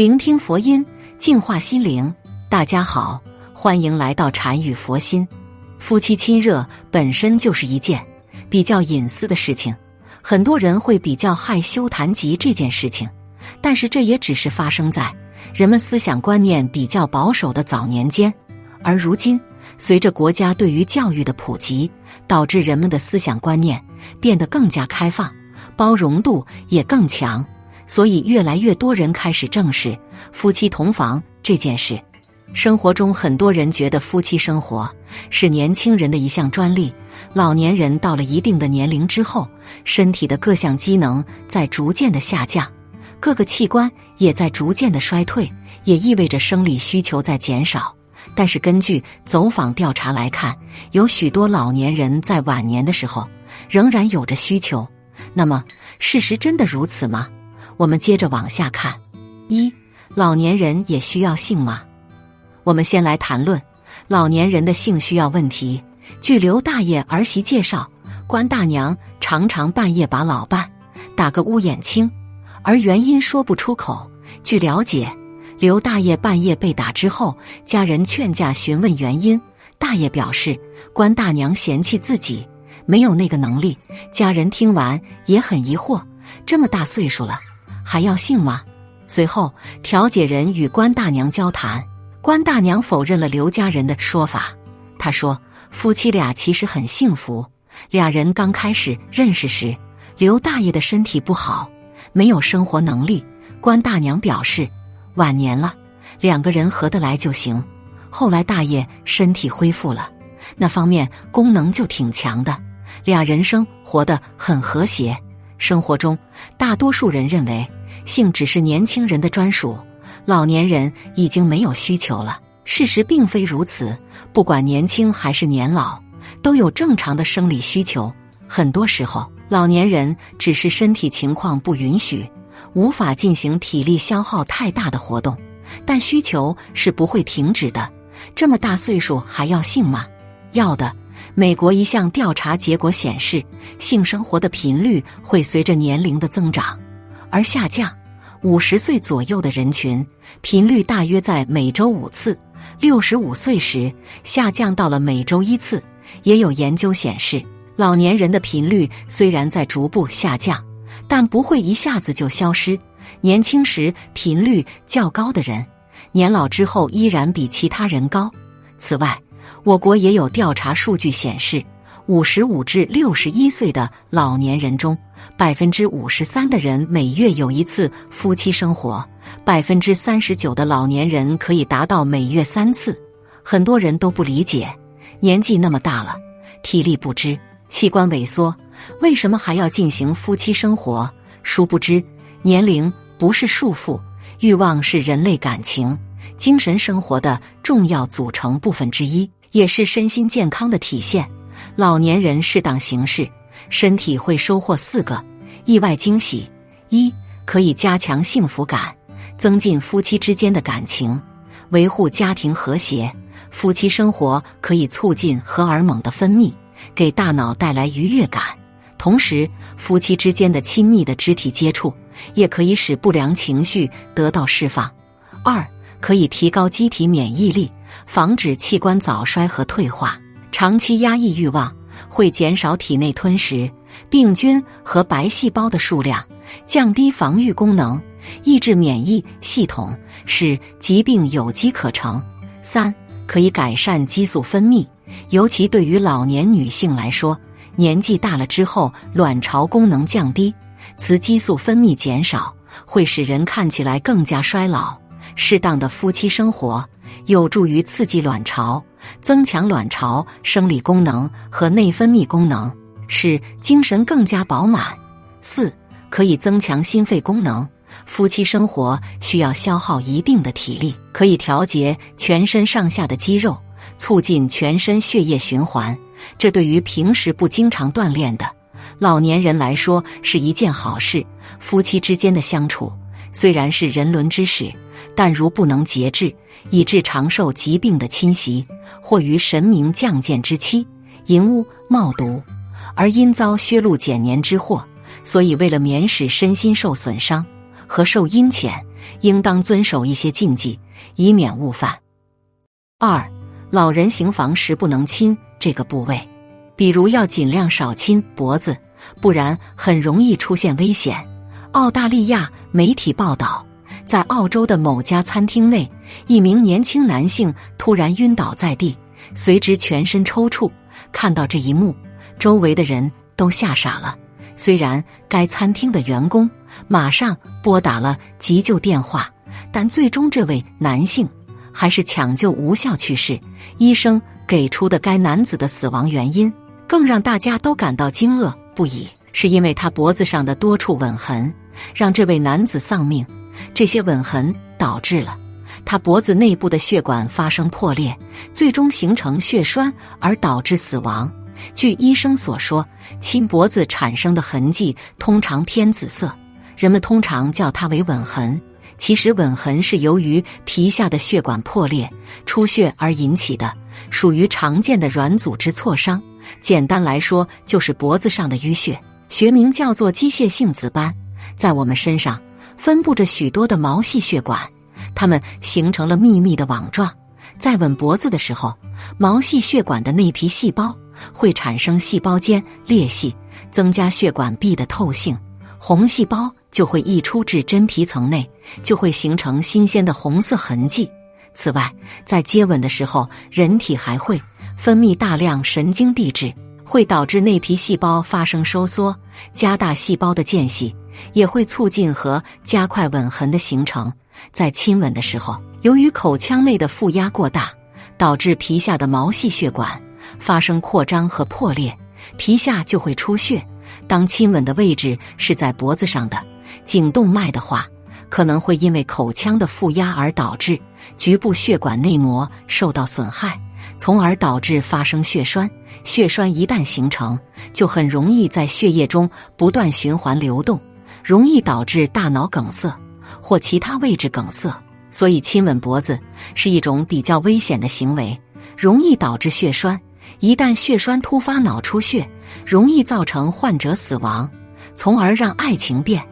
聆听佛音，净化心灵。大家好，欢迎来到禅语佛心。夫妻亲热本身就是一件比较隐私的事情，很多人会比较害羞谈及这件事情。但是这也只是发生在人们思想观念比较保守的早年间，而如今随着国家对于教育的普及，导致人们的思想观念变得更加开放，包容度也更强。所以，越来越多人开始正视夫妻同房这件事。生活中，很多人觉得夫妻生活是年轻人的一项专利。老年人到了一定的年龄之后，身体的各项机能在逐渐的下降，各个器官也在逐渐的衰退，也意味着生理需求在减少。但是，根据走访调查来看，有许多老年人在晚年的时候仍然有着需求。那么，事实真的如此吗？我们接着往下看，一老年人也需要性吗？我们先来谈论老年人的性需要问题。据刘大爷儿媳介绍，关大娘常常半夜把老伴打个乌眼青，而原因说不出口。据了解，刘大爷半夜被打之后，家人劝架询问原因，大爷表示关大娘嫌弃自己没有那个能力。家人听完也很疑惑，这么大岁数了。还要性吗？随后，调解人与关大娘交谈，关大娘否认了刘家人的说法。她说：“夫妻俩其实很幸福。俩人刚开始认识时，刘大爷的身体不好，没有生活能力。关大娘表示，晚年了，两个人合得来就行。后来大爷身体恢复了，那方面功能就挺强的，俩人生活的很和谐。生活中，大多数人认为。”性只是年轻人的专属，老年人已经没有需求了。事实并非如此，不管年轻还是年老，都有正常的生理需求。很多时候，老年人只是身体情况不允许，无法进行体力消耗太大的活动，但需求是不会停止的。这么大岁数还要性吗？要的。美国一项调查结果显示，性生活的频率会随着年龄的增长。而下降，五十岁左右的人群频率大约在每周五次；六十五岁时下降到了每周一次。也有研究显示，老年人的频率虽然在逐步下降，但不会一下子就消失。年轻时频率较高的人，年老之后依然比其他人高。此外，我国也有调查数据显示。五十五至六十一岁的老年人中，百分之五十三的人每月有一次夫妻生活，百分之三十九的老年人可以达到每月三次。很多人都不理解，年纪那么大了，体力不支，器官萎缩，为什么还要进行夫妻生活？殊不知，年龄不是束缚，欲望是人类感情、精神生活的重要组成部分之一，也是身心健康的体现。老年人适当行事，身体会收获四个意外惊喜：一、可以加强幸福感，增进夫妻之间的感情，维护家庭和谐；夫妻生活可以促进荷尔蒙的分泌，给大脑带来愉悦感；同时，夫妻之间的亲密的肢体接触也可以使不良情绪得到释放；二、可以提高机体免疫力，防止器官早衰和退化。长期压抑欲望会减少体内吞食病菌和白细胞的数量，降低防御功能，抑制免疫系统，使疾病有机可乘。三可以改善激素分泌，尤其对于老年女性来说，年纪大了之后，卵巢功能降低，雌激素分泌减少，会使人看起来更加衰老。适当的夫妻生活有助于刺激卵巢。增强卵巢生理功能和内分泌功能，使精神更加饱满。四可以增强心肺功能。夫妻生活需要消耗一定的体力，可以调节全身上下的肌肉，促进全身血液循环。这对于平时不经常锻炼的老年人来说是一件好事。夫妻之间的相处虽然是人伦之事。但如不能节制，以致长寿疾病的侵袭，或于神明降贱之期、淫污冒毒，而因遭削禄减年之祸，所以为了免使身心受损伤，和受阴谴，应当遵守一些禁忌，以免误犯。二，老人行房时不能亲这个部位，比如要尽量少亲脖子，不然很容易出现危险。澳大利亚媒体报道，在澳洲的某家餐厅内，一名年轻男性突然晕倒在地，随之全身抽搐。看到这一幕，周围的人都吓傻了。虽然该餐厅的员工马上拨打了急救电话，但最终这位男性还是抢救无效去世。医生给出的该男子的死亡原因更让大家都感到惊愕不已，是因为他脖子上的多处吻痕让这位男子丧命。这些吻痕导致了他脖子内部的血管发生破裂，最终形成血栓而导致死亡。据医生所说，亲脖子产生的痕迹通常偏紫色，人们通常叫它为吻痕。其实，吻痕是由于皮下的血管破裂出血而引起的，属于常见的软组织挫伤。简单来说，就是脖子上的淤血，学名叫做机械性紫斑。在我们身上分布着许多的毛细血管，它们形成了密密的网状。在吻脖子的时候，毛细血管的内皮细胞。会产生细胞间裂隙，增加血管壁的透性，红细胞就会溢出至真皮层内，就会形成新鲜的红色痕迹。此外，在接吻的时候，人体还会分泌大量神经递质，会导致内皮细胞发生收缩，加大细胞的间隙，也会促进和加快吻痕的形成。在亲吻的时候，由于口腔内的负压过大，导致皮下的毛细血管。发生扩张和破裂，皮下就会出血。当亲吻的位置是在脖子上的颈动脉的话，可能会因为口腔的负压而导致局部血管内膜受到损害，从而导致发生血栓。血栓一旦形成，就很容易在血液中不断循环流动，容易导致大脑梗塞或其他位置梗塞。所以，亲吻脖子是一种比较危险的行为，容易导致血栓。一旦血栓突发脑出血，容易造成患者死亡，从而让爱情变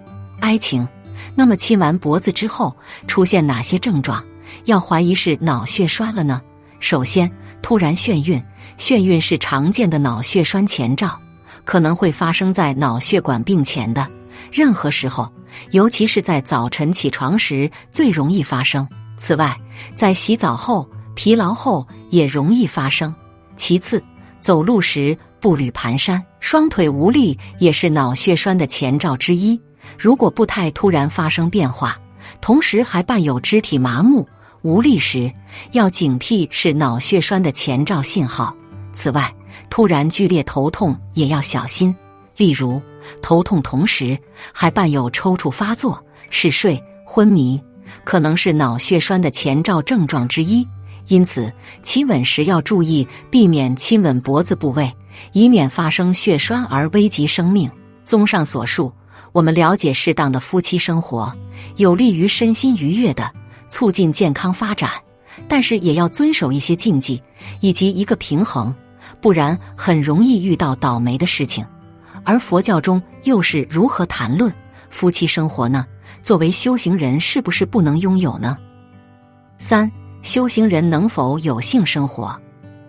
哀情。那么亲完脖子之后出现哪些症状？要怀疑是脑血栓了呢？首先，突然眩晕，眩晕是常见的脑血栓前兆，可能会发生在脑血管病前的任何时候，尤其是在早晨起床时最容易发生。此外，在洗澡后、疲劳后也容易发生。其次，走路时步履蹒跚、双腿无力也是脑血栓的前兆之一。如果步态突然发生变化，同时还伴有肢体麻木、无力时，要警惕是脑血栓的前兆信号。此外，突然剧烈头痛也要小心，例如头痛同时还伴有抽搐发作、嗜睡、昏迷，可能是脑血栓的前兆症状之一。因此，亲吻时要注意避免亲吻脖子部位，以免发生血栓而危及生命。综上所述，我们了解适当的夫妻生活有利于身心愉悦的促进健康发展，但是也要遵守一些禁忌以及一个平衡，不然很容易遇到倒霉的事情。而佛教中又是如何谈论夫妻生活呢？作为修行人，是不是不能拥有呢？三。修行人能否有性生活？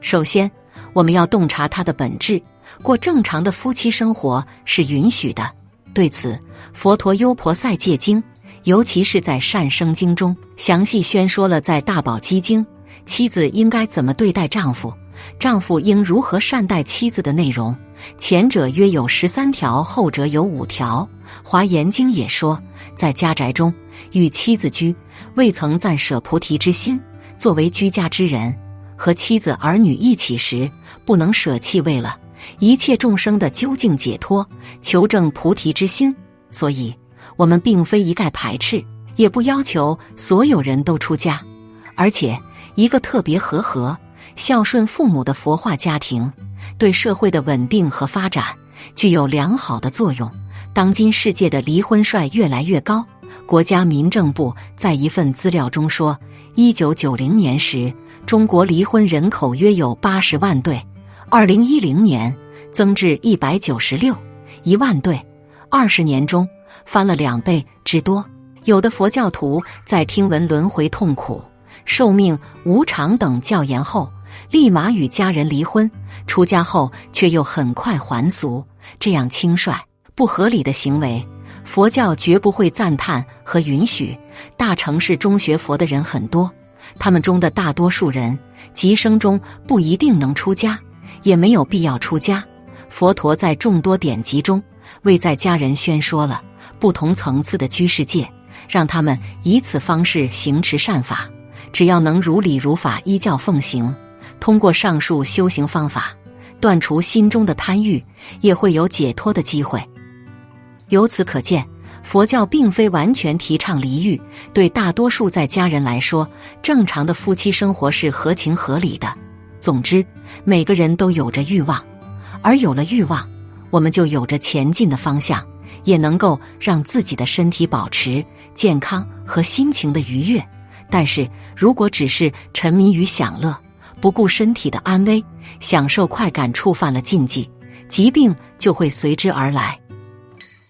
首先，我们要洞察它的本质。过正常的夫妻生活是允许的。对此，佛陀《优婆塞戒经》，尤其是在《善生经》中，详细宣说了在《大宝积经》妻子应该怎么对待丈夫，丈夫应如何善待妻子的内容。前者约有十三条，后者有五条。《华严经》也说，在家宅中与妻子居，未曾暂舍菩提之心。作为居家之人，和妻子儿女一起时，不能舍弃为了一切众生的究竟解脱、求证菩提之心。所以，我们并非一概排斥，也不要求所有人都出家。而且，一个特别和合、孝顺父母的佛化家庭，对社会的稳定和发展具有良好的作用。当今世界的离婚率越来越高，国家民政部在一份资料中说。一九九零年时，中国离婚人口约有八十万对，二零一零年增至一百九十六一万对，二十年中翻了两倍之多。有的佛教徒在听闻轮回痛苦、寿命无常等教言后，立马与家人离婚，出家后却又很快还俗，这样轻率不合理的行为，佛教绝不会赞叹和允许。大城市中学佛的人很多，他们中的大多数人，即生中不一定能出家，也没有必要出家。佛陀在众多典籍中，为在家人宣说了不同层次的居士界，让他们以此方式行持善法。只要能如理如法依教奉行，通过上述修行方法，断除心中的贪欲，也会有解脱的机会。由此可见，佛教并非完全提倡离欲，对大多数在家人来说，正常的夫妻生活是合情合理的。总之，每个人都有着欲望。而有了欲望，我们就有着前进的方向，也能够让自己的身体保持健康和心情的愉悦。但是如果只是沉迷于享乐，不顾身体的安危，享受快感，触犯了禁忌，疾病就会随之而来。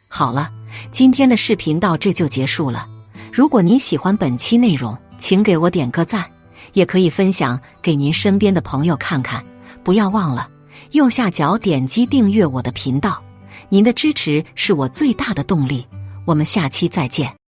好了，今天的视频到这就结束了。如果您喜欢本期内容，请给我点个赞，也可以分享给您身边的朋友看看。不要忘了。右下角点击订阅我的频道，您的支持是我最大的动力。我们下期再见。